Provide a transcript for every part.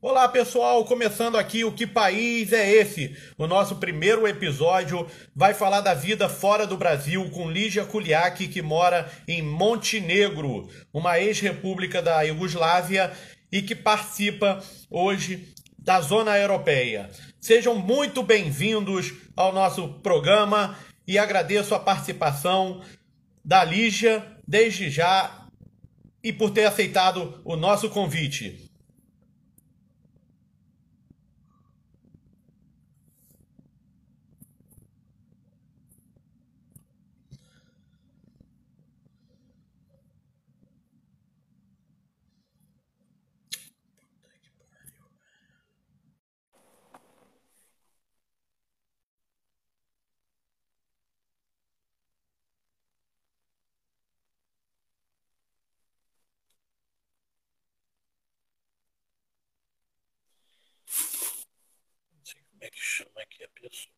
Olá pessoal, começando aqui o Que País é Esse? O nosso primeiro episódio vai falar da vida fora do Brasil com Lígia Kuliak, que mora em Montenegro, uma ex-república da Iugoslávia e que participa hoje da zona europeia. Sejam muito bem-vindos ao nosso programa e agradeço a participação da Lígia desde já e por ter aceitado o nosso convite. é que chama aqui a pessoa?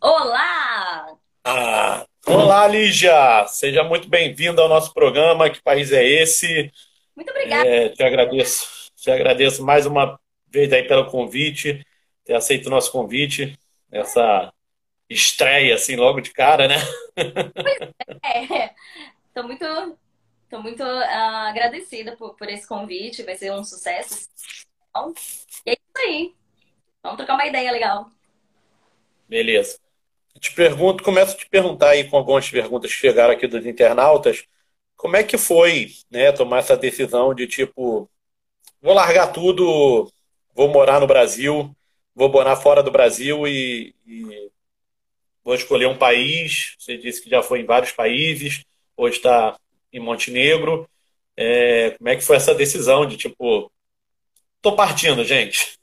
Olá! Ah, olá, Lígia! Seja muito bem-vinda ao nosso programa. Que país é esse? Muito obrigada. É, te agradeço. Te agradeço mais uma vez aí pelo convite, ter aceito o nosso convite, essa estreia assim logo de cara, né? É, tô muito, tô muito ah, agradecida por, por esse convite. Vai ser um sucesso. Então, e é isso aí. Vamos trocar uma ideia legal. Beleza. Te pergunto, começo a te perguntar aí com algumas perguntas que chegaram aqui dos internautas, como é que foi, né, tomar essa decisão de tipo, vou largar tudo, vou morar no Brasil, vou morar fora do Brasil e, e vou escolher um país. Você disse que já foi em vários países, hoje está em Montenegro. É, como é que foi essa decisão de tipo, tô partindo, gente?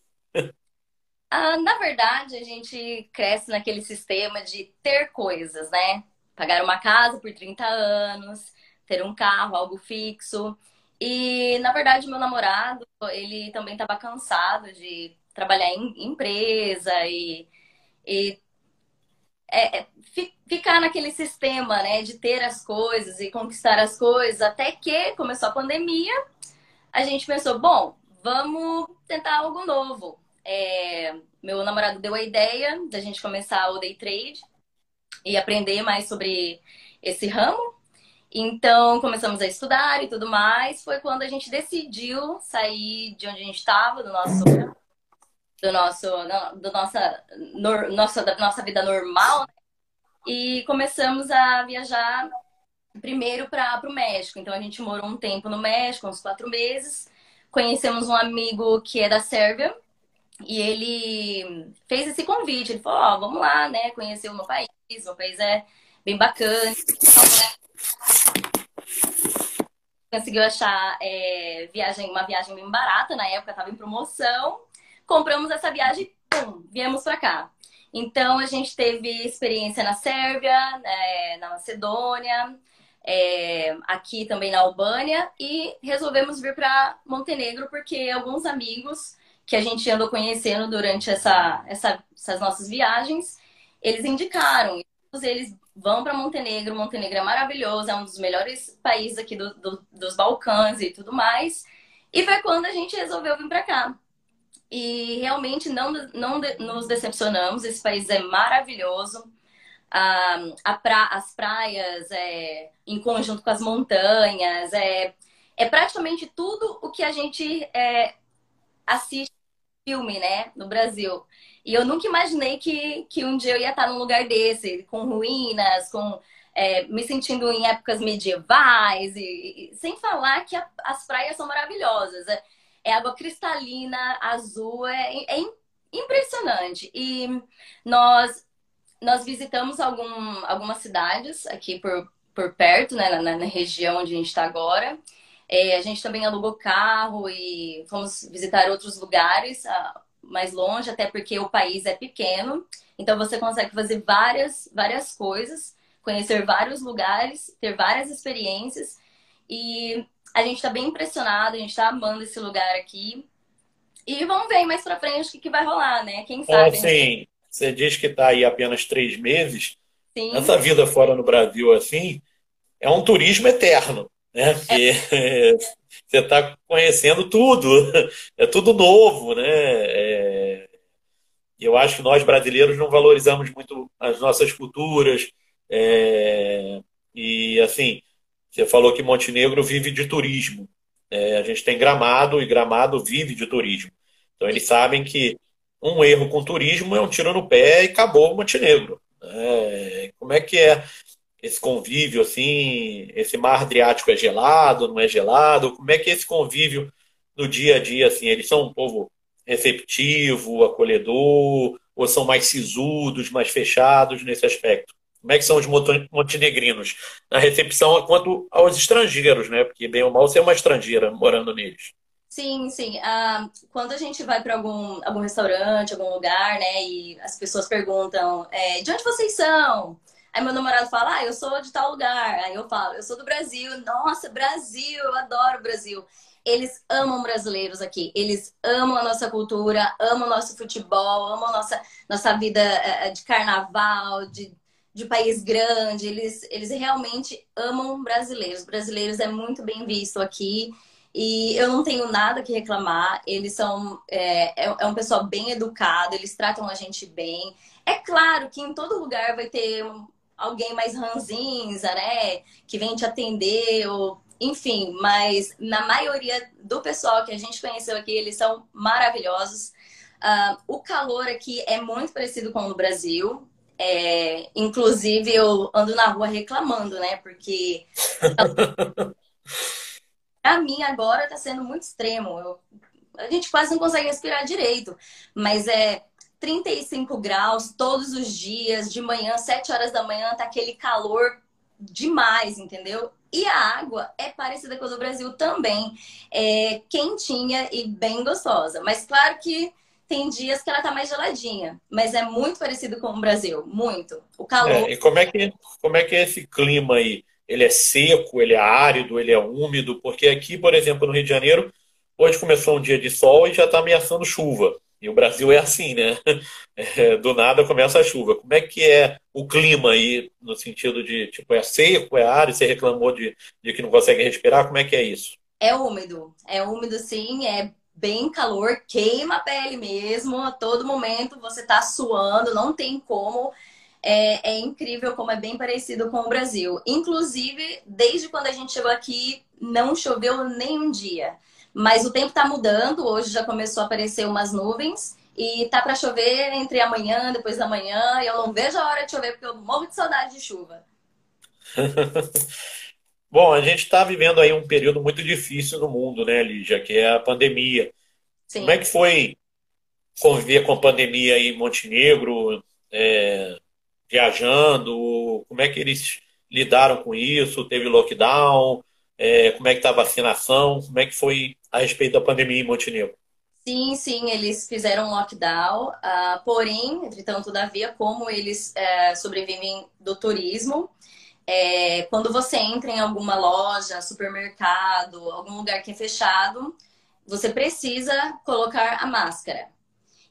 Ah, na verdade, a gente cresce naquele sistema de ter coisas, né? Pagar uma casa por 30 anos, ter um carro, algo fixo. E, na verdade, meu namorado, ele também estava cansado de trabalhar em empresa e, e é, é, ficar naquele sistema, né? De ter as coisas e conquistar as coisas. Até que começou a pandemia, a gente pensou, bom, vamos tentar algo novo é, meu namorado deu a ideia da gente começar o day trade e aprender mais sobre esse ramo. Então começamos a estudar e tudo mais. Foi quando a gente decidiu sair de onde a gente estava, do nosso do nosso do nossa no, nossa da nossa vida normal né? e começamos a viajar primeiro para o México. Então a gente morou um tempo no México, uns quatro meses. Conhecemos um amigo que é da Sérvia e ele fez esse convite. Ele falou: Ó, oh, vamos lá, né? Conhecer o meu país. O meu país é bem bacana. Conseguiu achar é, viagem, uma viagem bem barata. Na época estava em promoção. Compramos essa viagem e pum, viemos para cá. Então a gente teve experiência na Sérvia, é, na Macedônia, é, aqui também na Albânia e resolvemos vir para Montenegro porque alguns amigos que a gente andou conhecendo durante essa, essa, essas nossas viagens, eles indicaram. Eles vão para Montenegro. Montenegro é maravilhoso, é um dos melhores países aqui do, do, dos Balcãs e tudo mais. E foi quando a gente resolveu vir para cá. E realmente não, não nos decepcionamos. Esse país é maravilhoso. Ah, pra, as praias, é, em conjunto com as montanhas, é, é praticamente tudo o que a gente é, assiste filme, né, no Brasil. E eu nunca imaginei que, que um dia eu ia estar num lugar desse, com ruínas, com é, me sentindo em épocas medievais, e, e sem falar que a, as praias são maravilhosas. É, é água cristalina, azul, é, é impressionante. E nós, nós visitamos algum, algumas cidades aqui por, por perto, né, na, na região onde a gente está agora. É, a gente também alugou carro e fomos visitar outros lugares. Ah, mais longe, até porque o país é pequeno. Então você consegue fazer várias, várias coisas, conhecer vários lugares, ter várias experiências. E a gente está bem impressionado, a gente está amando esse lugar aqui. E vamos ver mais para frente o que, que, vai rolar, né? Quem sabe. Então, assim, você diz que está aí apenas três meses. Sim. Essa vida fora no Brasil, assim, é um turismo eterno, né? Porque é. você está conhecendo tudo, é tudo novo, né? É... Eu acho que nós brasileiros não valorizamos muito as nossas culturas. É... E, assim, você falou que Montenegro vive de turismo. É, a gente tem Gramado e Gramado vive de turismo. Então eles sabem que um erro com turismo é um tiro no pé e acabou o Montenegro. É, como é que é esse convívio assim? Esse mar Adriático é gelado, não é gelado? Como é que é esse convívio no dia a dia assim? Eles são um povo receptivo, acolhedor, ou são mais sisudos, mais fechados nesse aspecto? Como é que são os montenegrinos na recepção quanto aos estrangeiros, né? Porque bem ou mal você é uma estrangeira morando neles. Sim, sim. Ah, quando a gente vai para algum, algum restaurante, algum lugar, né, e as pessoas perguntam é, de onde vocês são? Aí meu namorado fala, ah, eu sou de tal lugar. Aí eu falo, eu sou do Brasil. Nossa, Brasil, eu adoro o Brasil. Eles amam brasileiros aqui. Eles amam a nossa cultura, amam o nosso futebol, amam a nossa, nossa vida eh, de carnaval, de de país grande, eles, eles realmente amam brasileiros. Brasileiros é muito bem visto aqui e eu não tenho nada que reclamar. Eles são é, é, é um pessoal bem educado, eles tratam a gente bem. É claro que em todo lugar vai ter alguém mais ranzinza, né? Que vem te atender ou enfim, mas na maioria do pessoal que a gente conheceu aqui, eles são maravilhosos. Uh, o calor aqui é muito parecido com o do Brasil. É, inclusive, eu ando na rua reclamando, né? Porque a mim agora tá sendo muito extremo. Eu, a gente quase não consegue respirar direito. Mas é 35 graus todos os dias, de manhã, 7 horas da manhã, tá aquele calor demais, entendeu? E a água é parecida com a do Brasil também. É quentinha e bem gostosa. Mas claro que tem dias que ela tá mais geladinha, mas é muito parecido com o Brasil, muito. O calor. É, e como é que como é que é esse clima aí? Ele é seco, ele é árido, ele é úmido? Porque aqui, por exemplo, no Rio de Janeiro, hoje começou um dia de sol e já está ameaçando chuva. E o Brasil é assim, né? É, do nada começa a chuva. Como é que é o clima aí, no sentido de, tipo, é seco, é árido? Você reclamou de, de que não consegue respirar? Como é que é isso? É úmido. É úmido, sim. É bem calor, queima a pele mesmo, a todo momento você tá suando, não tem como. É, é, incrível como é bem parecido com o Brasil. Inclusive, desde quando a gente chegou aqui, não choveu nem um dia. Mas o tempo tá mudando, hoje já começou a aparecer umas nuvens. E tá para chover entre amanhã, depois da manhã. E eu não vejo a hora de chover, porque eu morro de saudade de chuva. Bom, a gente está vivendo aí um período muito difícil no mundo, né, Lígia? Que é a pandemia. Sim. Como é que foi conviver com a pandemia aí em Montenegro, é, viajando? Como é que eles lidaram com isso? Teve lockdown? É, como é que está a vacinação? Como é que foi a respeito da pandemia em Montenegro? Sim, sim, eles fizeram lockdown, uh, porém, entretanto, todavia, como eles uh, sobrevivem do turismo, é, quando você entra em alguma loja, supermercado, algum lugar que é fechado, você precisa colocar a máscara.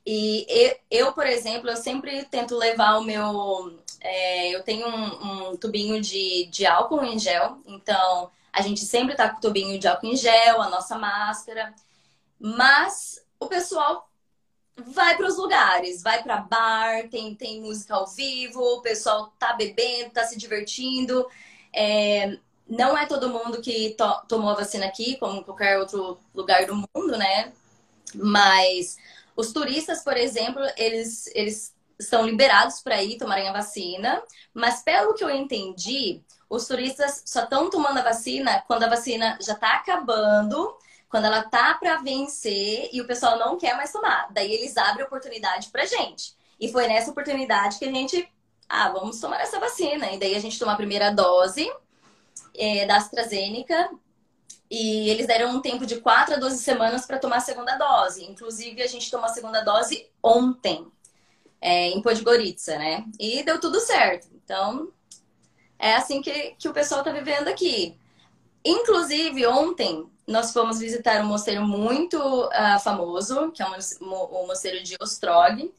E eu, por exemplo, eu sempre tento levar o meu. É, eu tenho um, um, tubinho de, de álcool em gel, então a gente sempre tá com o tubinho de álcool em gel, a nossa máscara. Mas o pessoal vai para os lugares, vai para bar, tem, tem música ao vivo, o pessoal tá bebendo, tá se divertindo. É, não é todo mundo que to tomou a vacina aqui, como em qualquer outro lugar do mundo, né? Mas os turistas, por exemplo, eles, eles estão liberados para ir tomarem a vacina, mas pelo que eu entendi, os turistas só estão tomando a vacina quando a vacina já está acabando quando ela tá para vencer e o pessoal não quer mais tomar. Daí eles abrem oportunidade pra gente. E foi nessa oportunidade que a gente, ah, vamos tomar essa vacina. E daí a gente tomou a primeira dose é, da AstraZeneca. E eles deram um tempo de 4 a 12 semanas para tomar a segunda dose. Inclusive, a gente tomou a segunda dose ontem, é, em Podgorica, né? E deu tudo certo. Então, é assim que, que o pessoal está vivendo aqui. Inclusive, ontem nós fomos visitar um mosteiro muito uh, famoso, que é o mosteiro de Ostrog,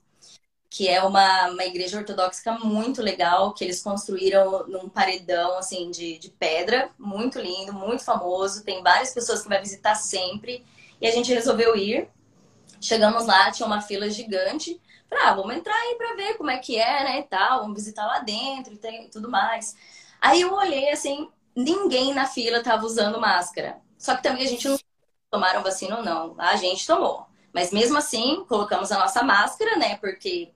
que é uma, uma igreja ortodoxa muito legal, que eles construíram num paredão assim de, de pedra, muito lindo, muito famoso. Tem várias pessoas que vai visitar sempre. E a gente resolveu ir. Chegamos lá, tinha uma fila gigante. Falei, ah, vamos entrar aí pra ver como é que é, né, e tal. Vamos visitar lá dentro e tem, tudo mais. Aí eu olhei assim, ninguém na fila tava usando máscara. Só que também a gente não tomaram vacina ou não. A gente tomou. Mas mesmo assim, colocamos a nossa máscara, né? Porque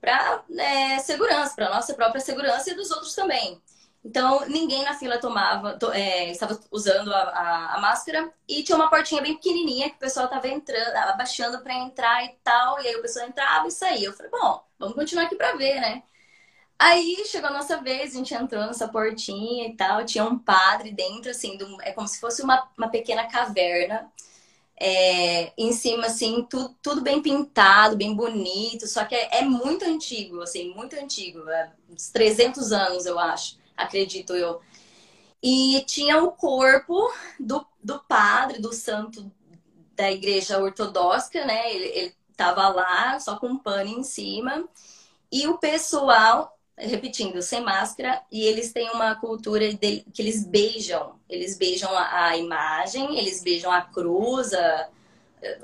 para é, segurança, para nossa própria segurança e dos outros também. Então, ninguém na fila tomava, to, é, estava usando a, a, a, máscara e tinha uma portinha bem pequenininha que o pessoal estava entrando, abaixando para entrar e tal. E aí o pessoal entrava e saía. Eu falei, bom, vamos continuar aqui para ver, né? Aí chegou a nossa vez, a gente entrou nessa portinha e tal. Tinha um padre dentro, assim, do, é como se fosse uma, uma pequena caverna é, em cima, assim, tudo, tudo bem pintado, bem bonito, só que é, é muito antigo, assim, muito antigo, é, uns 300 anos, eu acho, acredito eu. E tinha o corpo do, do padre, do santo da igreja ortodoxa, né? Ele, ele tava lá, só com um pano em cima. E o pessoal repetindo, sem máscara, e eles têm uma cultura de, que eles beijam. Eles beijam a, a imagem, eles beijam a cruz, a,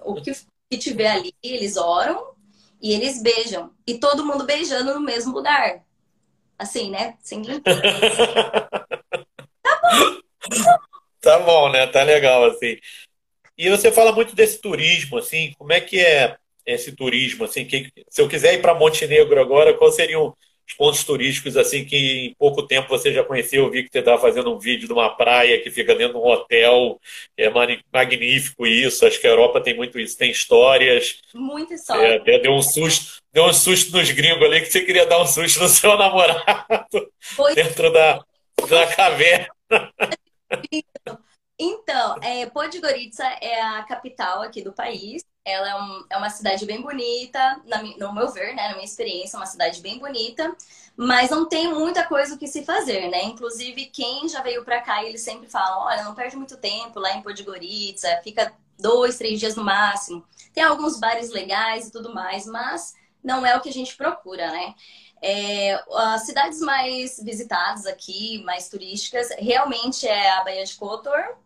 o que, que tiver ali, eles oram e eles beijam. E todo mundo beijando no mesmo lugar. Assim, né? Sem Tá bom. Tá bom, né? Tá legal, assim. E você fala muito desse turismo, assim, como é que é esse turismo, assim, que, se eu quiser ir para Montenegro agora, qual seria um, os pontos turísticos assim que em pouco tempo você já conheceu. Eu vi que você estava fazendo um vídeo de uma praia que fica dentro de um hotel. É magnífico isso. Acho que a Europa tem muito isso. Tem histórias. Muita história. É, deu um susto. Deu um susto nos gringos ali que você queria dar um susto no seu namorado Foi. dentro da, da caverna. Então, é, Podgorica é a capital aqui do país. Ela é, um, é uma cidade bem bonita, na, no meu ver, né, na minha experiência, é uma cidade bem bonita, mas não tem muita coisa o que se fazer, né? Inclusive, quem já veio para cá, eles sempre falam, olha, não perde muito tempo lá em Podgorica, fica dois, três dias no máximo. Tem alguns bares legais e tudo mais, mas não é o que a gente procura, né? É, as cidades mais visitadas aqui, mais turísticas, realmente é a Baía de Kotor,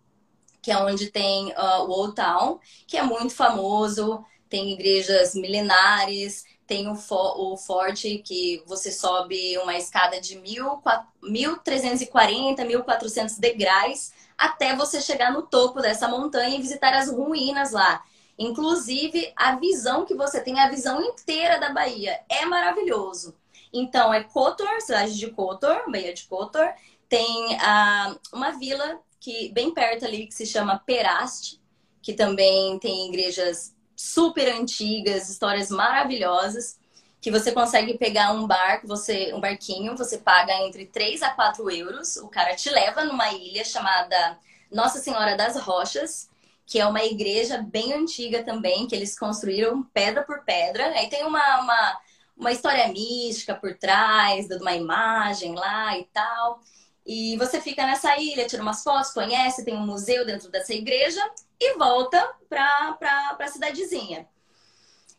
que é onde tem uh, o Old Town, que é muito famoso, tem igrejas milenares, tem o, o forte que você sobe uma escada de 1.340, 1.400 degraus até você chegar no topo dessa montanha e visitar as ruínas lá. Inclusive, a visão que você tem, a visão inteira da Bahia, é maravilhoso. Então, é Kotor, cidade de Kotor, Bahia de Kotor. Tem uh, uma vila que bem perto ali que se chama Peraste, que também tem igrejas super antigas, histórias maravilhosas, que você consegue pegar um barco, você um barquinho, você paga entre 3 a 4 euros, o cara te leva numa ilha chamada Nossa Senhora das Rochas, que é uma igreja bem antiga também, que eles construíram pedra por pedra. Aí tem uma, uma, uma história mística por trás, de uma imagem lá e tal. E você fica nessa ilha, tira umas fotos, conhece, tem um museu dentro dessa igreja e volta para a cidadezinha.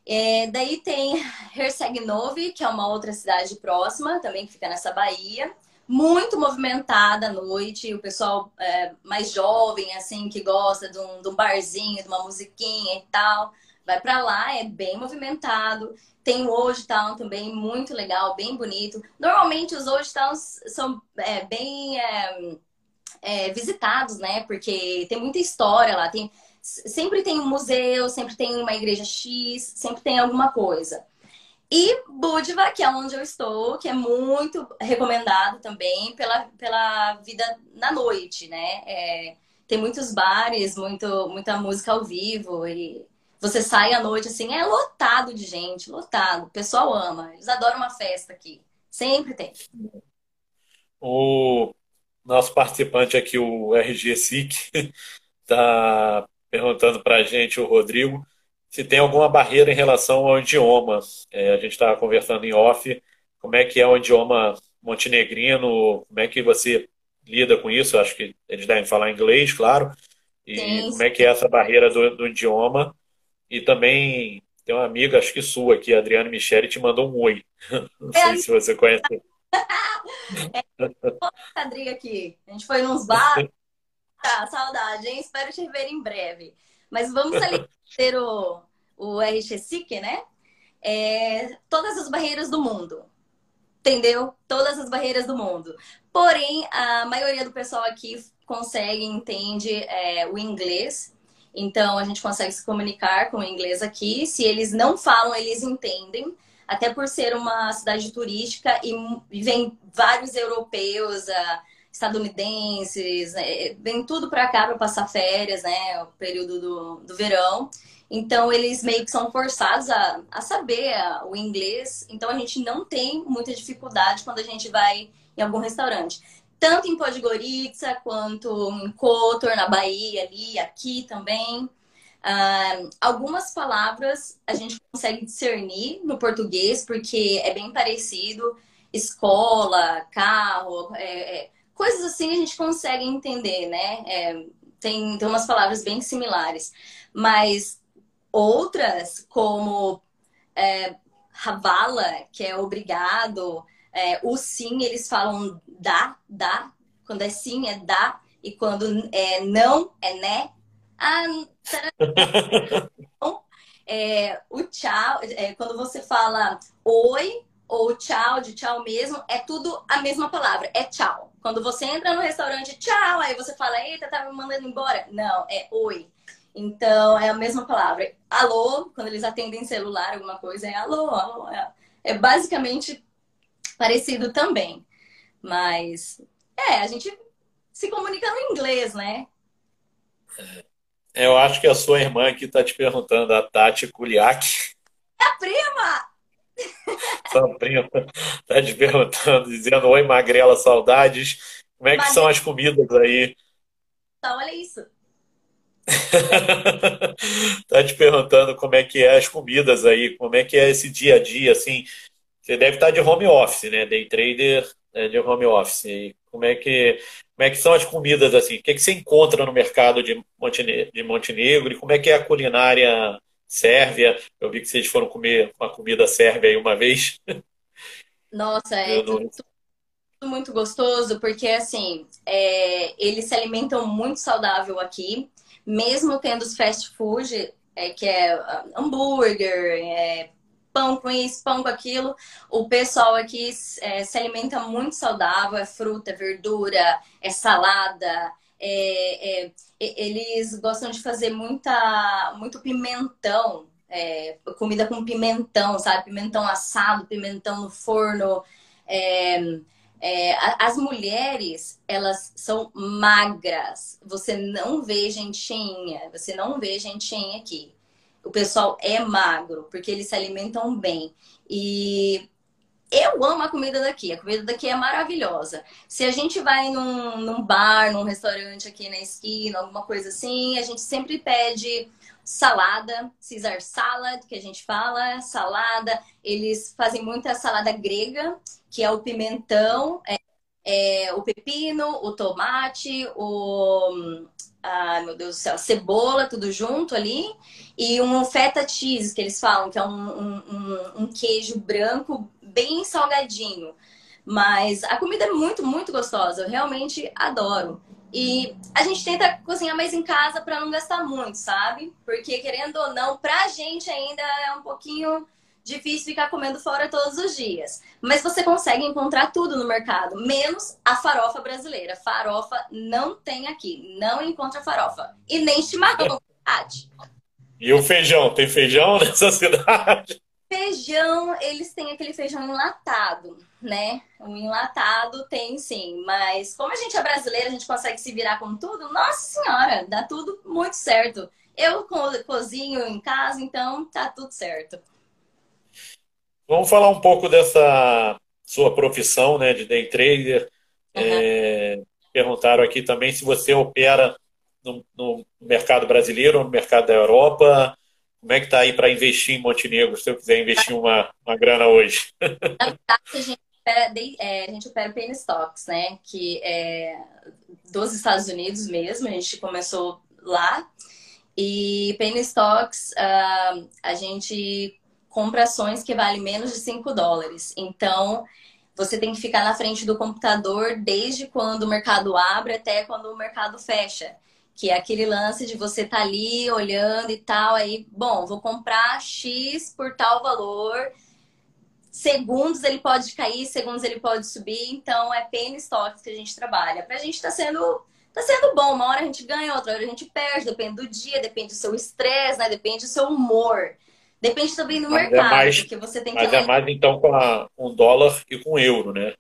É, daí tem Herceg-Novi, que é uma outra cidade próxima, também que fica nessa baía. Muito movimentada à noite, o pessoal é, mais jovem, assim, que gosta de um, de um barzinho, de uma musiquinha e tal, vai para lá, é bem movimentado. Tem o Old Town também, muito legal, bem bonito. Normalmente os Old Towns são é, bem é, é, visitados, né? Porque tem muita história lá. Tem, sempre tem um museu, sempre tem uma igreja X, sempre tem alguma coisa. E Budva, que é onde eu estou, que é muito recomendado também pela, pela vida na noite, né? É, tem muitos bares, muito, muita música ao vivo e você sai à noite, assim, é lotado de gente, lotado. O pessoal ama. Eles adoram uma festa aqui. Sempre tem. O... nosso participante aqui, o RG SIC, está perguntando para a gente, o Rodrigo, se tem alguma barreira em relação ao idioma. É, a gente estava conversando em off, como é que é o idioma montenegrino, como é que você lida com isso? Eu acho que eles devem falar inglês, claro. E Sim. como é que é essa barreira do, do, idioma? E também tem uma amiga, acho que sua aqui, Adriana Michele, te mandou um oi. Não é sei se você conhece. é, Adri aqui. A gente foi nos bar. Tá, saudade, hein? Espero te ver em breve. Mas vamos ali ter o, o RGSIC, né? É, todas as barreiras do mundo. Entendeu? Todas as barreiras do mundo. Porém, a maioria do pessoal aqui consegue, entende é, o inglês. Então, a gente consegue se comunicar com o inglês aqui. Se eles não falam, eles entendem. Até por ser uma cidade turística e, vem vários europeus, uh, estadunidenses, né? vem tudo para cá para passar férias, né? O período do, do verão. Então, eles meio que são forçados a, a saber o inglês. Então, a gente não tem muita dificuldade quando a gente vai em algum restaurante. Tanto em Podgorica, quanto em Kotor, na Bahia, ali, aqui também. Uh, algumas palavras a gente consegue discernir no português, porque é bem parecido. Escola, carro, é, é, coisas assim a gente consegue entender, né? É, tem, tem umas palavras bem similares. Mas outras, como é, Havala, que é obrigado, é, o sim, eles falam dá, dá. Quando é sim, é dá. E quando é não, é né. Ah, é, o tchau, é, quando você fala oi ou tchau, de tchau mesmo, é tudo a mesma palavra, é tchau. Quando você entra no restaurante, tchau, aí você fala, eita, tá me mandando embora. Não, é oi. Então, é a mesma palavra. Alô, quando eles atendem celular, alguma coisa, é alô, alô. É, é basicamente parecido também. Mas, é, a gente se comunica no inglês, né? É, eu acho que a sua irmã aqui está te perguntando, a Tati Kuliak. É a prima! Sua prima está te perguntando, dizendo oi, magrela, saudades. Como é que são as comidas aí? Então, olha isso. tá te perguntando como é que é as comidas aí, como é que é esse dia a dia, assim, você deve estar de home office, né? Day trader é, de home office. E como é que como é que são as comidas assim? O que, é que você encontra no mercado de Montenegro, de Montenegro e como é que é a culinária sérvia? Eu vi que vocês foram comer uma comida sérvia aí uma vez. Nossa, é tudo, tudo muito gostoso porque assim é, eles se alimentam muito saudável aqui, mesmo tendo os fast food é, que é hambúrguer, é, pão com isso, pão com aquilo. O pessoal aqui é, se alimenta muito saudável, é fruta, é verdura, é salada. É, é, eles gostam de fazer muita, muito pimentão, é, comida com pimentão, sabe? Pimentão assado, pimentão no forno. É, é, as mulheres, elas são magras. Você não vê gentinha, você não vê gentinha aqui o pessoal é magro, porque eles se alimentam bem. E eu amo a comida daqui, a comida daqui é maravilhosa. Se a gente vai num, num bar, num restaurante aqui na esquina, alguma coisa assim, a gente sempre pede salada, Caesar salad, que a gente fala, salada. Eles fazem muita salada grega, que é o pimentão, é, é, o pepino, o tomate, o ai meu Deus do céu, cebola, tudo junto ali, e um feta cheese, que eles falam, que é um, um, um, queijo branco bem salgadinho. Mas a comida é muito, muito gostosa, eu realmente adoro. E a gente tenta cozinhar mais em casa para não gastar muito, sabe? Porque querendo ou não, pra gente ainda é um pouquinho difícil ficar comendo fora todos os dias. Mas você consegue encontrar tudo no mercado, menos a farofa brasileira. Farofa não tem aqui, não encontra farofa. E nem chimarrão, cidade. E o feijão? Tem feijão nessa cidade? Feijão, eles têm aquele feijão enlatado, né? O enlatado tem sim, mas como a gente é brasileira, a gente consegue se virar com tudo, nossa senhora, dá tudo muito certo. Eu cozinho em casa, então tá tudo certo. Vamos falar um pouco dessa sua profissão né, de day trader. Uhum. É, perguntaram aqui também se você opera no, no mercado brasileiro ou no mercado da Europa. Como é que está aí para investir em Montenegro, se eu quiser investir uma, uma grana hoje? Na verdade, a gente opera, é, a gente opera Penny Stocks, né? Que é dos Estados Unidos mesmo, a gente começou lá. E Penny Stocks, uh, a gente compra ações que valem menos de 5 dólares. Então, você tem que ficar na frente do computador desde quando o mercado abre até quando o mercado fecha. Que é aquele lance de você estar tá ali olhando e tal, aí, bom, vou comprar X por tal valor. Segundos ele pode cair, segundos ele pode subir, então é penny stocks que a gente trabalha. Pra gente tá sendo tá sendo bom. Uma hora a gente ganha, outra hora a gente perde, depende do dia, depende do seu estresse, né? Depende do seu humor. Depende também do mas é mercado, é mais, porque você tem que. Mas é mais então com a, um dólar e com euro, né?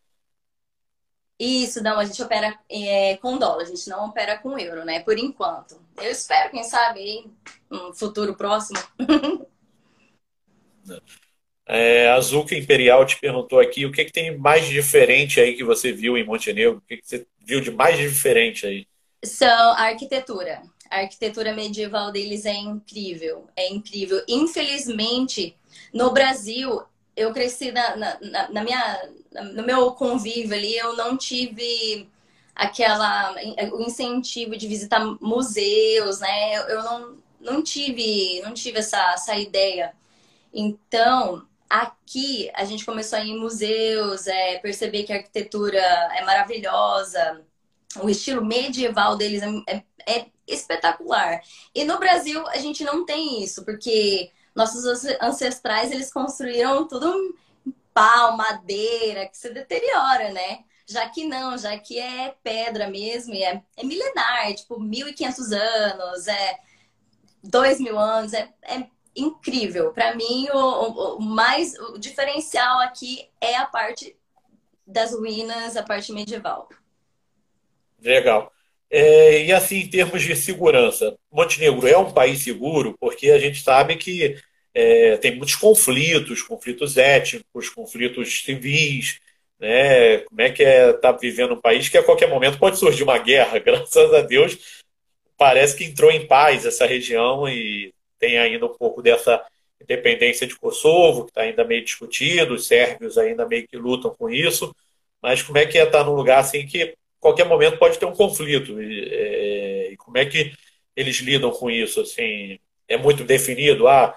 Isso, não, a gente opera é, com dólar, a gente não opera com euro, né? Por enquanto. Eu espero, quem sabe, um futuro próximo. É, a Zuka Imperial te perguntou aqui o que, que tem mais diferente aí que você viu em Montenegro? O que, que você viu de mais diferente aí? São a arquitetura. A arquitetura medieval deles é incrível. É incrível. Infelizmente, no Brasil, eu cresci na, na, na minha, no meu convívio ali, eu não tive aquela o incentivo de visitar museus, né? Eu não, não tive não tive essa, essa ideia. Então, aqui a gente começou a ir em museus, é, perceber que a arquitetura é maravilhosa, o estilo medieval deles é, é, é espetacular. E no Brasil a gente não tem isso, porque nossos ancestrais eles construíram tudo em pau, madeira, que se deteriora, né? Já que não, já que é pedra mesmo, é, é milenar, é tipo 1.500 anos, é 2.000 anos, é, é incrível. Para mim, o, o, mais o diferencial aqui é a parte das ruínas, a parte medieval. Legal. É, e assim, em termos de segurança, Montenegro é um país seguro porque a gente sabe que é, tem muitos conflitos, conflitos étnicos, conflitos civis, né? Como é que é tá vivendo um país que a qualquer momento pode surgir uma guerra? Graças a Deus, parece que entrou em paz essa região e tem ainda um pouco dessa independência de Kosovo, que está ainda meio discutido, os sérvios ainda meio que lutam com isso, mas como é que é estar num lugar assim que qualquer momento pode ter um conflito. E, é, como é que eles lidam com isso? Assim, é muito definido, ah,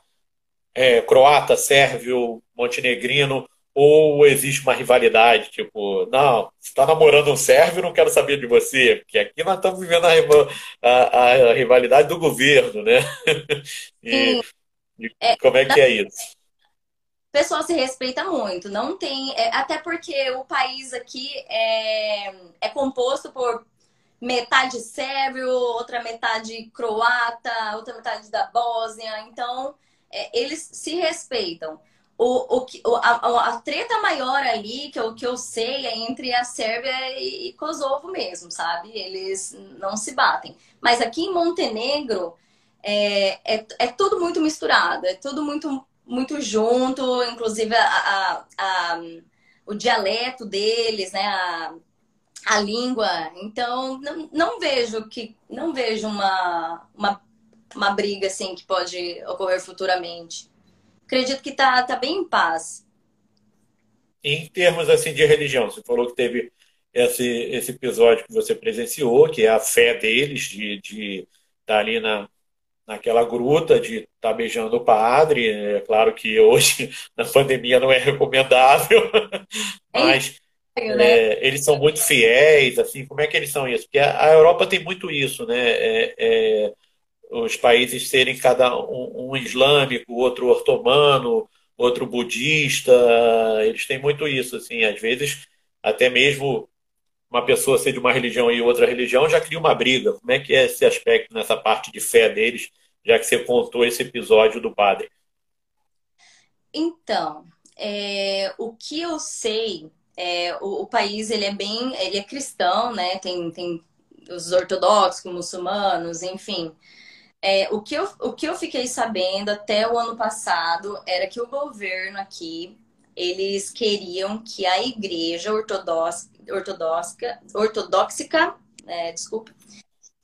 é, croata, sérvio, montenegrino, ou existe uma rivalidade, tipo, não, você está namorando um sérvio, não quero saber de você, porque aqui nós estamos vivendo a, a, a rivalidade do governo, né? e, e é, como é que é isso? Pessoal se respeita muito, não tem. É, até porque o país aqui é, é composto por metade sérvio, outra metade croata, outra metade da Bósnia, então é, eles se respeitam. O, o, a, a treta maior ali, que eu, que eu sei, é entre a Sérvia e Kosovo mesmo, sabe? Eles não se batem. Mas aqui em Montenegro é, é, é tudo muito misturado, é tudo muito muito junto, inclusive a, a, a, o dialeto deles, né? A, a língua. Então, não, não vejo que não vejo uma, uma, uma briga assim que pode ocorrer futuramente. Acredito que tá, tá bem em paz. Em termos assim de religião, você falou que teve esse, esse episódio que você presenciou, que é a fé deles de estar de tá ali na, naquela gruta de estar tá beijando o padre. É claro que hoje, na pandemia, não é recomendável, mas é, é, eles são muito fiéis, assim, como é que eles são isso? Porque a, Europa tem muito isso, né? É, é, os países serem cada um, um islâmico, outro otomano, outro budista, eles têm muito isso, assim, às vezes até mesmo uma pessoa ser de uma religião e outra religião já cria uma briga. Como é que é esse aspecto nessa parte de fé deles, já que você contou esse episódio do padre? Então, é, o que eu sei, é, o, o, país ele é bem, ele é cristão, né? Tem, tem os ortodoxos, muçulmanos, enfim. É, o, que eu, o que eu fiquei sabendo até o ano passado era que o governo aqui eles queriam que a igreja ortodoxa, ortodoxa, ortodoxica é, desculpa,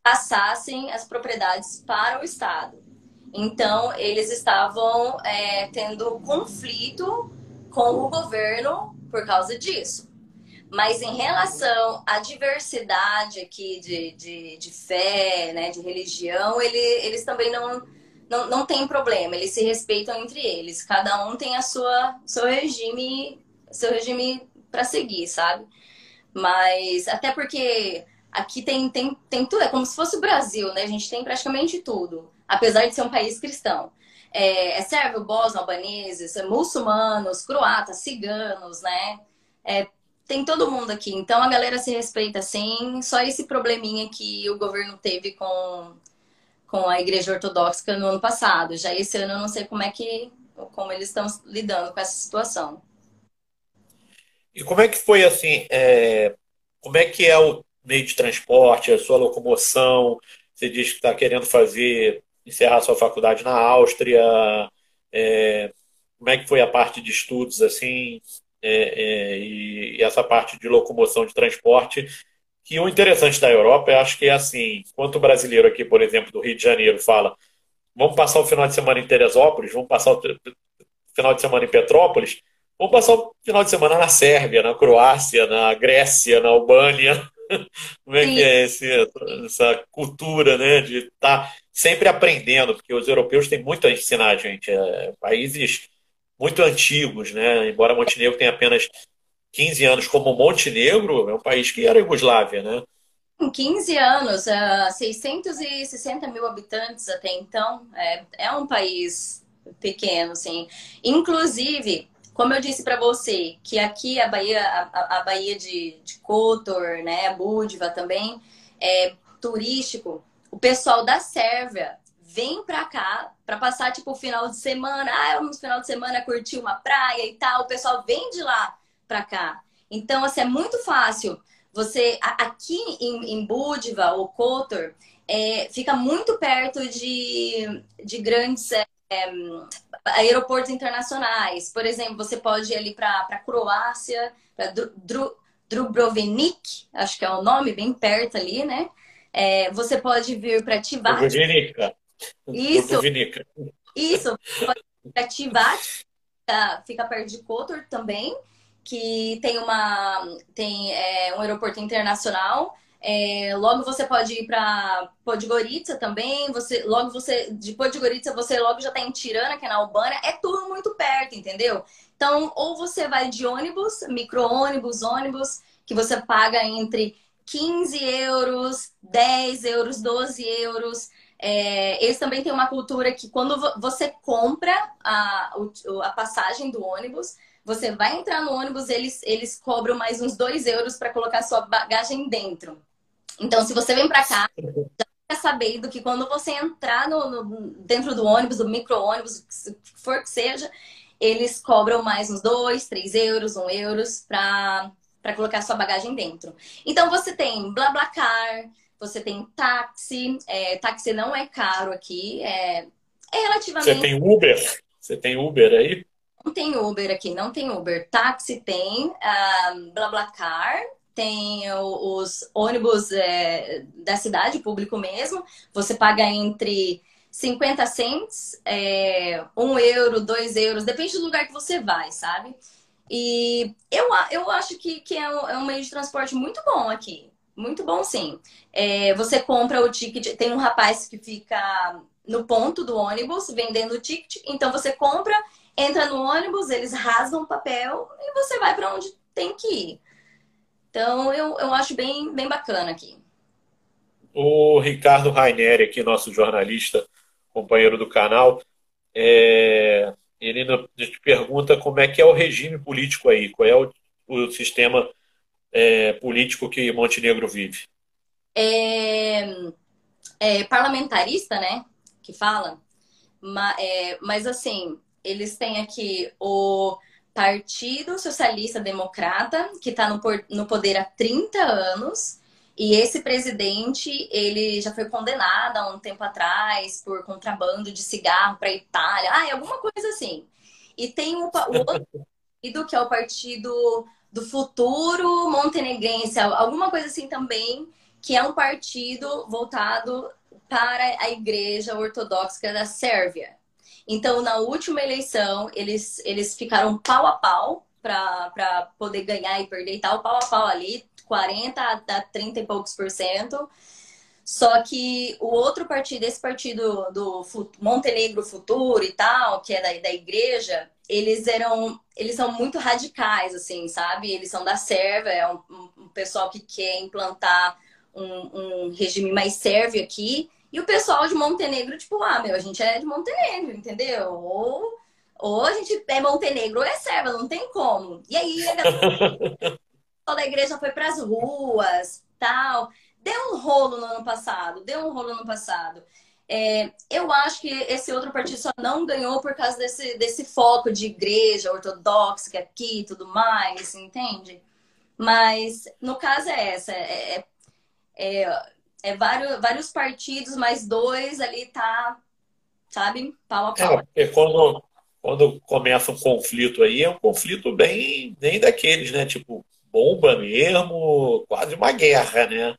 passassem as propriedades para o Estado. Então, eles estavam é, tendo conflito com o governo por causa disso. Mas em relação à diversidade aqui de, de, de fé, né, de religião, ele, eles também não, não, não têm problema, eles se respeitam entre eles. Cada um tem a sua seu regime, seu regime para seguir, sabe? Mas até porque aqui tem, tem, tem tudo, é como se fosse o Brasil, né? A gente tem praticamente tudo, apesar de ser um país cristão. É, é sérvio, bósnio, albaneses, é muçulmanos, croatas, ciganos, né? É, tem todo mundo aqui. Então a galera se respeita sim. Só esse probleminha que o governo teve com, com a igreja ortodoxa no ano passado. Já esse ano eu não sei como é que como eles estão lidando com essa situação. E como é que foi assim? É, como é que é o meio de transporte, a sua locomoção? Você diz que está querendo fazer encerrar sua faculdade na Áustria. É, como é que foi a parte de estudos assim? é, é, e, e, essa parte de locomoção de transporte. Que o interessante da Europa, eu acho que é assim, enquanto o brasileiro aqui, por exemplo, do Rio de Janeiro, fala vamos passar o final de semana em Teresópolis, vamos passar o final de semana em Petrópolis, vamos passar o final de semana na Sérvia, na Croácia, na Grécia, na Albânia. Como é Sim. que é esse, essa cultura né, de estar tá sempre aprendendo, porque os europeus têm muito a ensinar, gente. É, países muito antigos, né? Embora Montenegro tenha apenas 15 anos como Montenegro, é um país que era Iugoslávia, né? Em 15 anos, uh, 660 mil habitantes até então, é, é um país pequeno, sim. Inclusive, como eu disse para você, que aqui a Bahia, a, a Bahia de, de Kotor, né, Budva também, é turístico. O pessoal da Sérvia vem pra cá para passar, tipo, o final de semana. Ah, vamos final de semana curtir uma praia e tal. O pessoal vem de lá pra cá. Então, assim, é muito fácil. Você, aqui em, em Budva ou Kotor, é, fica muito perto de, de grandes é, aeroportos internacionais. Por exemplo, você pode ir ali para Croácia, para Dubrovnik, acho que é o nome, bem perto ali, né? É, você pode vir para Tivat. Isso. Isso. Ativar fica perto de Kotor também, que tem uma tem é, um aeroporto internacional. É, logo você pode ir para Podgorica também. Você logo você de Podgorica você logo já está em Tirana, que é na Albânia. É tudo muito perto, entendeu? Então ou você vai de ônibus, micro-ônibus, ônibus, que você paga entre 15 euros, 10 euros, 12 euros. É, eles também têm uma cultura que quando você compra a, a passagem do ônibus, você vai entrar no ônibus, eles, eles cobram mais uns dois euros para colocar sua bagagem dentro. Então, se você vem para cá, já fica sabendo que quando você entrar no, no dentro do ônibus, do micro-ônibus, que for que seja, eles cobram mais uns dois, três euros, um euros para colocar sua bagagem dentro. Então, você tem BlaBlaCar, você tem táxi. É, táxi não é caro aqui, é, é relativamente. Você tem Uber? Você tem Uber aí? Não tem Uber aqui, não tem Uber. Táxi tem, um, BlaBlaCar, tem os ônibus é, da cidade, público mesmo. Você paga entre 50 cents, é, 1 euro, 2 euros, depende do lugar que você vai, sabe? E eu, eu acho que, que é, um, é um meio de transporte muito bom aqui. Muito bom, sim. É, você compra o ticket, tem um rapaz que fica no ponto do ônibus vendendo o ticket, então você compra, entra no ônibus, eles rasgam o papel e você vai para onde tem que ir. Então eu, eu acho bem, bem bacana aqui. O Ricardo Raineri, aqui, nosso jornalista, companheiro do canal, é, ele te pergunta como é que é o regime político aí, qual é o, o sistema é, político que Montenegro vive? É, é parlamentarista, né? Que fala. Mas, é, mas assim, eles têm aqui o Partido Socialista Democrata, que está no, no poder há 30 anos. E esse presidente, ele já foi condenado há um tempo atrás por contrabando de cigarro para a Itália. Ah, é alguma coisa assim. E tem o, o outro partido, que é o Partido do futuro montenegrense, alguma coisa assim também, que é um partido voltado para a Igreja Ortodoxa da Sérvia. Então, na última eleição, eles, eles ficaram pau a pau para poder ganhar e perder e tal, pau a pau ali, 40 a 30 e poucos por cento. Só que o outro partido, esse partido do Montenegro Futuro e tal, que é da, da igreja, eles eram, eles são muito radicais, assim, sabe? Eles são da Sérvia, é um, um pessoal que quer implantar um, um, regime mais sérvio aqui. E o pessoal de Montenegro, tipo, ah, meu, a gente é de Montenegro, entendeu? Ou, ou a gente é Montenegro ou é Sérvia, não tem como. E aí a galera da igreja foi para as ruas, tal. Deu um rolo no ano passado, deu um rolo no ano passado. É, eu acho que esse outro partido só não ganhou por causa desse, desse foco de igreja ortodoxa aqui e tudo mais, entende? Mas no caso é essa, é, é, é, é vários, vários partidos, mas dois ali tá, sabe, pau a pau. É, quando, quando começa um conflito aí, é um conflito bem, bem daqueles, né? Tipo, bomba mesmo, quase uma guerra, né?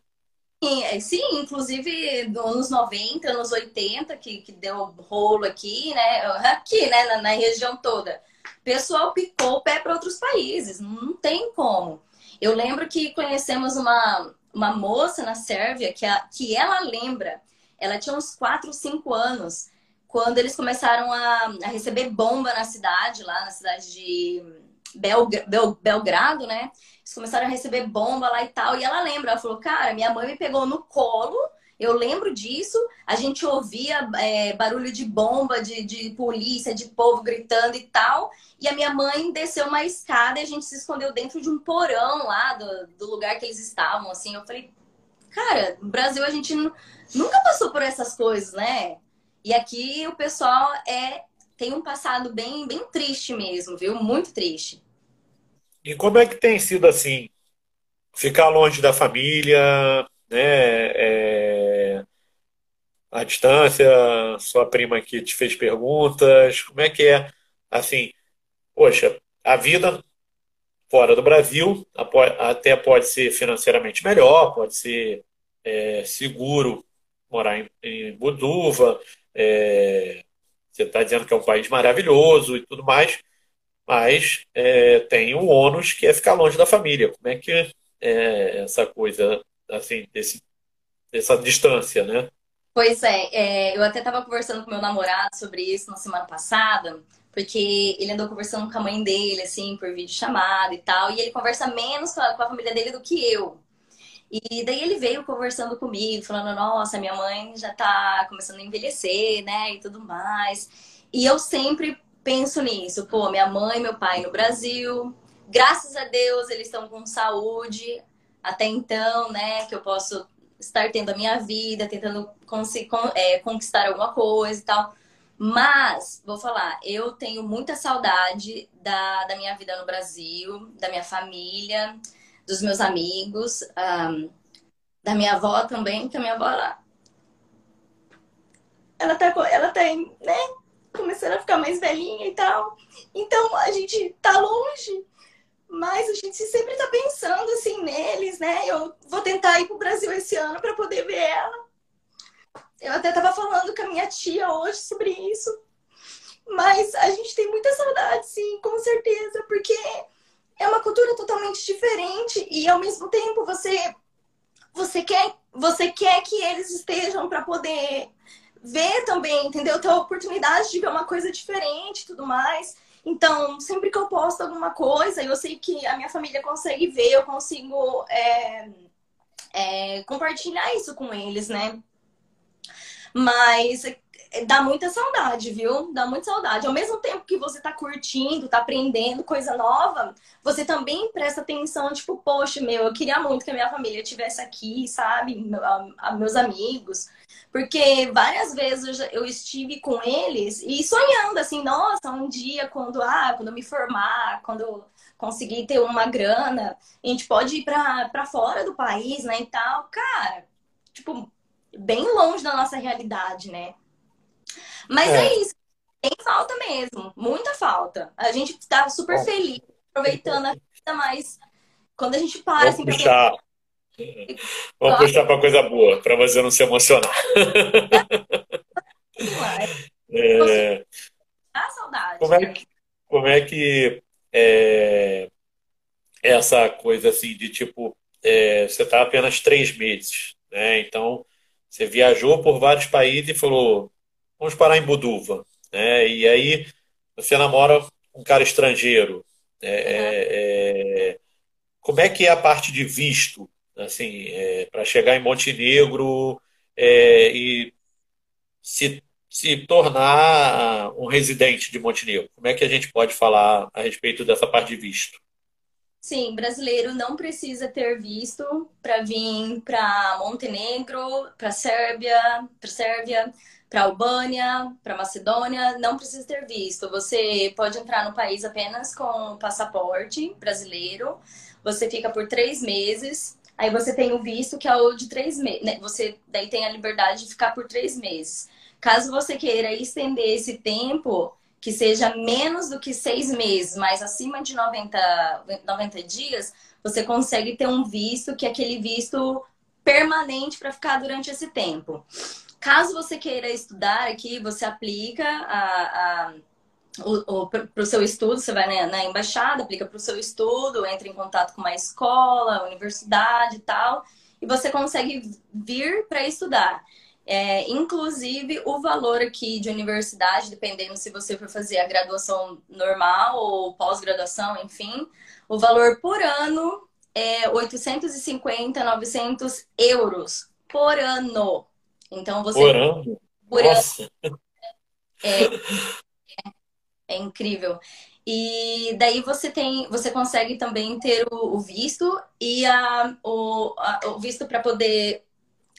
É, sim, inclusive nos anos 90, anos 80, que, que deu rolo aqui, né? Aqui, né? Na, na região toda. O pessoal picou o pé para outros países. Não tem como. Eu lembro que conhecemos uma, uma moça na Sérvia que, a, que ela lembra. Ela tinha uns 4, 5 anos quando eles começaram a, a receber bomba na cidade, lá na cidade de Belgra, Bel, Belgrado, né? Eles começaram a receber bomba lá e tal. E ela lembra, ela falou, cara, minha mãe me pegou no colo. Eu lembro disso, a gente ouvia é, barulho de bomba, de, de polícia, de povo gritando e tal. E a minha mãe desceu uma escada e a gente se escondeu dentro de um porão lá do, do lugar que eles estavam. Assim, eu falei, cara, no Brasil a gente nunca passou por essas coisas, né? E aqui o pessoal é tem um passado bem, bem triste mesmo, viu? Muito triste. E como é que tem sido assim? Ficar longe da família, né? É... A distância, sua prima que te fez perguntas, como é que é? Assim, poxa, a vida fora do Brasil até pode ser financeiramente melhor, pode ser é, seguro morar em, em Buduva, é, você está dizendo que é um país maravilhoso e tudo mais, mas é, tem o ônus que é ficar longe da família. Como é que é essa coisa, assim, desse, dessa distância, né? Pois é, é eu até estava conversando com meu namorado sobre isso na semana passada, porque ele andou conversando com a mãe dele, assim, por vídeo chamada e tal, e ele conversa menos com a, com a família dele do que eu. E daí ele veio conversando comigo, falando: Nossa, minha mãe já tá começando a envelhecer, né? E tudo mais. E eu sempre penso nisso. Pô, minha mãe, meu pai no Brasil. Graças a Deus eles estão com saúde até então, né? Que eu posso estar tendo a minha vida, tentando é, conquistar alguma coisa e tal. Mas, vou falar, eu tenho muita saudade da, da minha vida no Brasil, da minha família, dos meus amigos, um, da minha avó também, que a minha avó, ela, ela tá, ela tá, né, começando a ficar mais velhinha e tal. Então, a gente tá longe, mas a gente sempre tá pensando, assim, neles, né? Eu vou tentar ir pro Brasil esse ano para poder ver ela. Eu até tava falando com a minha tia hoje sobre isso. Mas a gente tem muita saudade, sim, com certeza, porque é uma cultura totalmente diferente e ao mesmo tempo você você quer você quer que eles estejam para poder ver também, entendeu? Ter a oportunidade de ver uma coisa diferente e tudo mais. Então, sempre que eu posto alguma coisa, eu sei que a minha família consegue ver, eu consigo é, é, compartilhar isso com eles, né? Mas dá muita saudade, viu? Dá muita saudade. Ao mesmo tempo que você tá curtindo, tá aprendendo coisa nova, você também presta atenção, tipo, poxa, meu, eu queria muito que a minha família estivesse aqui, sabe? meus amigos. Porque várias vezes eu estive com eles e sonhando assim, nossa, um dia quando, ah, quando eu me formar, quando eu conseguir ter uma grana, a gente pode ir para fora do país, né, e tal. Cara, tipo, bem longe da nossa realidade, né? Mas é, é isso. Tem falta mesmo, muita falta. A gente tá super Bom, feliz, aproveitando a vida, mas quando a gente para, assim, puxar, Vamos puxar para coisa boa, para você não se emocionar. é... Ah, saudade. Como é que, como é, que é, essa coisa assim de tipo, é, você está apenas três meses, né? Então, você viajou por vários países e falou, vamos parar em Buduva, né? E aí você namora um cara estrangeiro. É, é, é, como é que é a parte de visto, assim, é, para chegar em Montenegro é, e se, se tornar um residente de Montenegro? Como é que a gente pode falar a respeito dessa parte de visto? Sim, brasileiro não precisa ter visto para vir para Montenegro, para Sérvia, para Sérvia, para Albânia, para Macedônia, não precisa ter visto. Você pode entrar no país apenas com passaporte brasileiro. Você fica por três meses. Aí você tem o visto que é o de três meses. Né? Você daí tem a liberdade de ficar por três meses. Caso você queira estender esse tempo, que seja menos do que seis meses, mas acima de 90, 90 dias, você consegue ter um visto que é aquele visto permanente para ficar durante esse tempo. Caso você queira estudar aqui, você aplica a, a para o seu estudo, você vai na, na embaixada, aplica para o seu estudo, entra em contato com uma escola, universidade e tal, e você consegue vir para estudar. É, inclusive, o valor aqui de universidade, dependendo se você for fazer a graduação normal ou pós-graduação, enfim, o valor por ano é 850, 900 euros por ano. Então, você. Por ano? Por Nossa. ano. É, é, é incrível. E daí você tem, você consegue também ter o, o visto e a, o, a, o visto para poder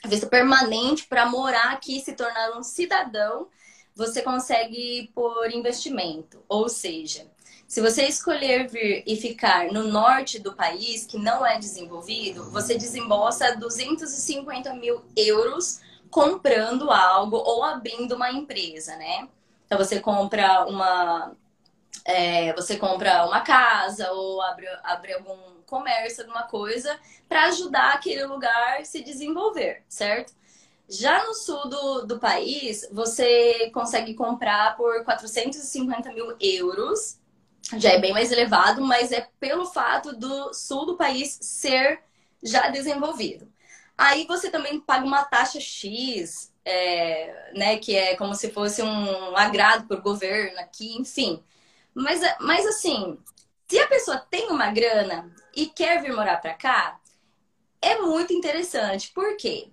visto permanente para morar aqui, se tornar um cidadão, você consegue por investimento. Ou seja, se você escolher vir e ficar no norte do país, que não é desenvolvido, você desembolsa 250 mil euros comprando algo ou abrindo uma empresa, né? Então você compra uma. É, você compra uma casa ou abre, abre algum comércio, alguma coisa, para ajudar aquele lugar a se desenvolver, certo? Já no sul do, do país, você consegue comprar por 450 mil euros. Já é bem mais elevado, mas é pelo fato do sul do país ser já desenvolvido. Aí você também paga uma taxa X, é, né, que é como se fosse um agrado por governo aqui, enfim. Mas, mas assim, se a pessoa tem uma grana e quer vir morar para cá, é muito interessante. Por quê?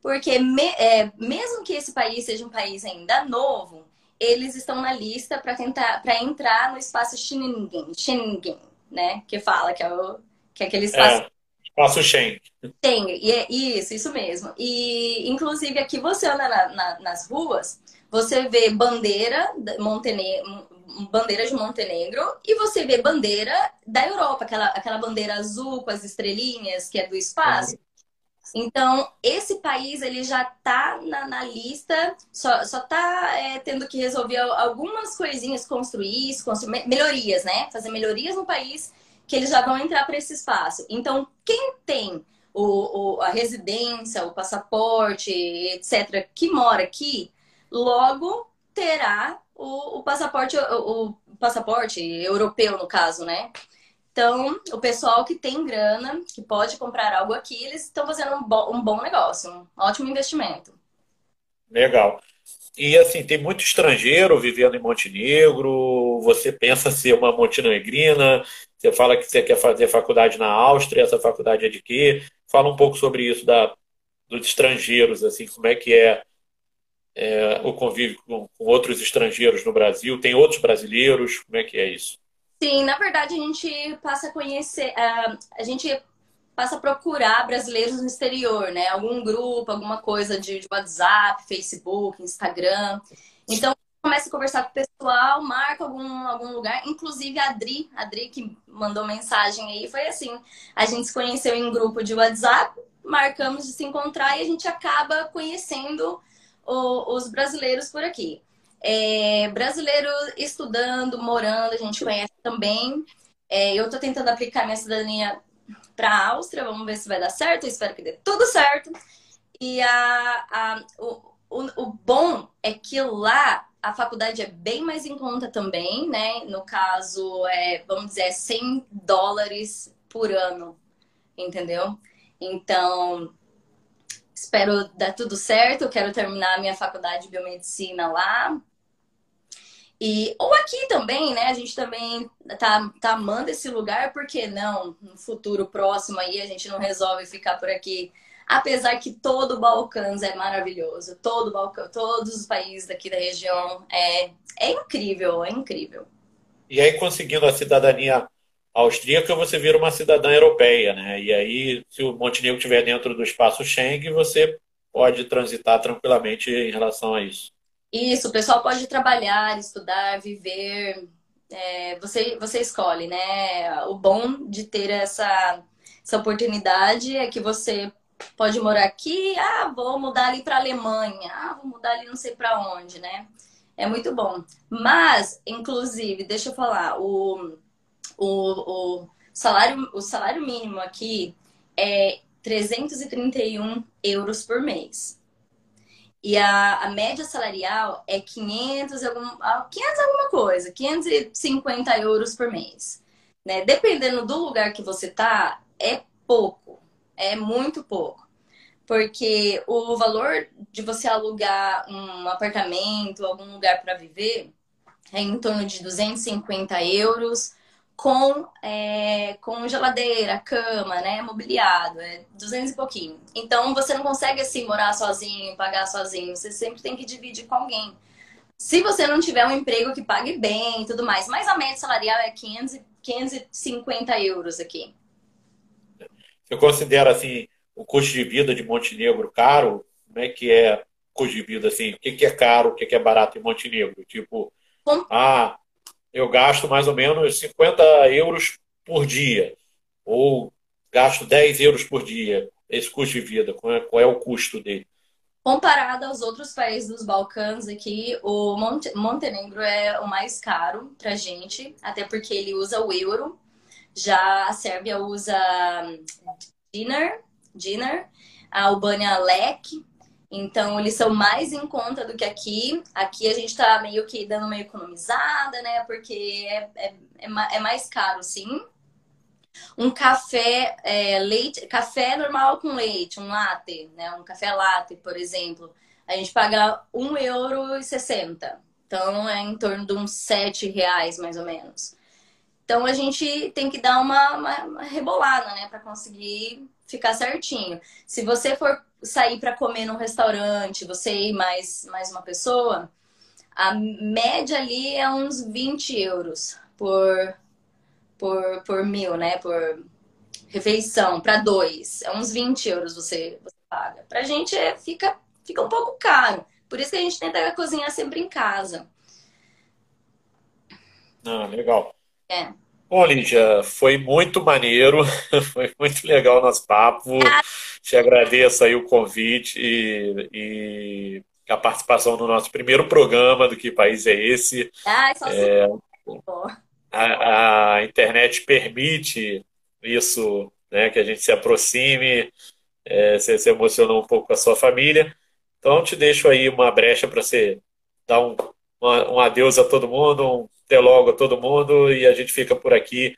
Porque me, é, mesmo que esse país seja um país ainda novo, eles estão na lista para tentar para entrar no espaço Schengen, Schengen, né? Que fala que é, o, que é aquele espaço. É, espaço Schengen. Schengen, e é isso, isso mesmo. E inclusive aqui você anda na, na, nas ruas, você vê bandeira Montenegro, bandeira de Montenegro e você vê bandeira da Europa, aquela, aquela bandeira azul com as estrelinhas que é do espaço. Então, esse país ele já está na, na, lista, só, só tá é, tendo que resolver algumas coisinhas, construir construir melhorias, né? Fazer melhorias no país que eles já vão entrar para esse espaço. Então, quem tem o, o, a residência, o passaporte, etc., que mora aqui, logo terá o, o passaporte, o, o, passaporte europeu, no caso, né? Então, o pessoal que tem grana, que pode comprar algo aqui, eles estão fazendo um, bo um bom negócio, um ótimo investimento. Legal. E assim, tem muito estrangeiro vivendo em Montenegro. Você pensa ser uma montenegrina. Você fala que você quer fazer faculdade na Áustria. Essa faculdade é de quê? Fala um pouco sobre isso da, dos estrangeiros, assim, como é que é é, o convívio com, com, outros estrangeiros no Brasil? Tem outros brasileiros? Como é que é isso? Sim, na verdade a gente passa a conhecer, uh, a gente passa a procurar brasileiros no exterior, né? Algum grupo, alguma coisa de, de WhatsApp, Facebook, Instagram. Então começa a conversar com o pessoal, marca algum, algum lugar. Inclusive a Adri, a Adri que mandou mensagem aí, foi assim: a gente se conheceu em grupo de WhatsApp, marcamos de se encontrar e a gente acaba conhecendo o, os brasileiros por aqui. É, brasileiro estudando, morando, a gente conhece também. É, eu estou tentando aplicar minha cidadania para a Áustria, vamos ver se vai dar certo, eu espero que dê tudo certo. E a, a, o, o, o bom é que lá a faculdade é bem mais em conta também, né? No caso, é, vamos dizer, 100 dólares por ano, entendeu? Então, espero dar tudo certo. Eu quero terminar a minha faculdade de biomedicina lá. E, ou aqui também, né? A gente também tá, tá amando esse lugar, porque não? No futuro próximo aí a gente não resolve ficar por aqui. Apesar que todo o Balcãs é maravilhoso, todo Balcão, todos os países daqui da região é, é incrível, é incrível. E aí, conseguindo a cidadania austríaca, você vira uma cidadã europeia, né? E aí, se o Montenegro estiver dentro do espaço Schengen, você pode transitar tranquilamente em relação a isso. Isso, o pessoal pode trabalhar, estudar, viver. É, você, você escolhe, né? O bom de ter essa, essa oportunidade é que você pode morar aqui, ah, vou mudar ali para Alemanha, ah, vou mudar ali não sei para onde, né? É muito bom. Mas, inclusive, deixa eu falar, o, o, o, salário, o salário mínimo aqui é 331 euros por mês. E a, a média salarial é 500, algum, 500 ah, alguma coisa, 550 euros por mês. Né? Dependendo do lugar que você tá, é pouco, é muito pouco. Porque o valor de você alugar um apartamento, algum lugar para viver, é em torno de 250 euros com, é, com geladeira, cama, né, mobiliado, é 200 e pouquinho. Então você não consegue assim morar sozinho, pagar sozinho, você sempre tem que dividir com alguém. Se você não tiver um emprego que pague bem e tudo mais, mas a média salarial é 500, 550 euros aqui. Você considera assim o custo de vida de Montenegro caro? Como é que é o custo de vida assim? O que é caro, o que é barato em Montenegro? Tipo, Com... ah, eu gasto mais ou menos 50 euros por dia, ou gasto 10 euros por dia, esse custo de vida, qual é, qual é o custo dele? Comparado aos outros países dos Balcãs aqui, o Monte Montenegro é o mais caro pra gente, até porque ele usa o euro. Já a Sérvia usa dinar, dinar a Albânia lek, então, eles são mais em conta do que aqui. Aqui a gente tá meio que dando uma economizada, né? Porque é, é, é, é mais caro, sim. Um café, é, leite, café normal com leite, um latte, né? Um café latte, por exemplo. A gente paga €1,60. Então, é em torno de uns 7 reais, mais ou menos. Então, a gente tem que dar uma, uma, rebolada, né? Para conseguir ficar certinho. Se você for sair para comer num restaurante, você e mais, mais uma pessoa, a média ali é uns 20 euros por, por, por mil, né? Por refeição, para dois. É uns 20 euros você, você paga. Pra gente é, fica, fica um pouco caro. Por isso que a gente tenta cozinhar sempre em casa. Ah, legal. É. Bom, Lídia, foi muito maneiro, foi muito legal o nosso papo. Te agradeço aí o convite e, e, a participação no nosso primeiro programa do Que País é Esse? Ah, é só é, a, a, internet permite isso, né, que a gente se aproxime, é, você se emocionou um pouco com a sua família. Então, te deixo aí uma brecha para você dar um, um adeus a todo mundo, um até logo a todo mundo e a gente fica por aqui.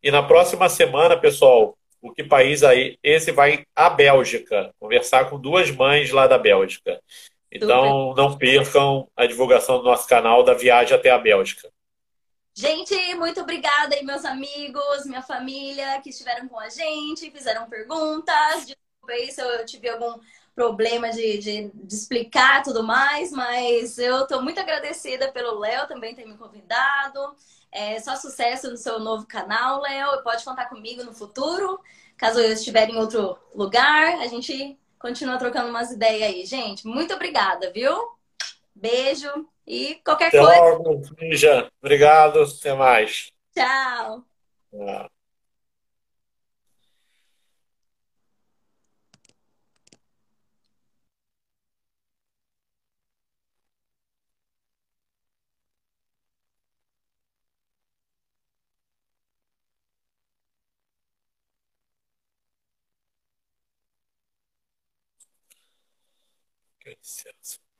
E na próxima semana, pessoal, o que país aí? Esse vai à Bélgica, conversar com duas mães lá da Bélgica. Então, Super. não percam a divulgação do nosso canal da viagem até a Bélgica. Gente, muito obrigada aí, meus amigos, minha família que estiveram com a gente, fizeram perguntas. Desculpa aí se eu tive algum problema de, de, de, explicar tudo mais, mas eu estou muito agradecida pelo Léo também ter me convidado. É, só sucesso no seu novo canal, Léo. Pode contar comigo no futuro. Caso eu estiver em outro lugar, a gente continua trocando umas ideias aí. Gente, muito obrigada, viu? Beijo e qualquer até coisa. Logo. Obrigado. Até mais. Tchau. Tchau. Salesforce.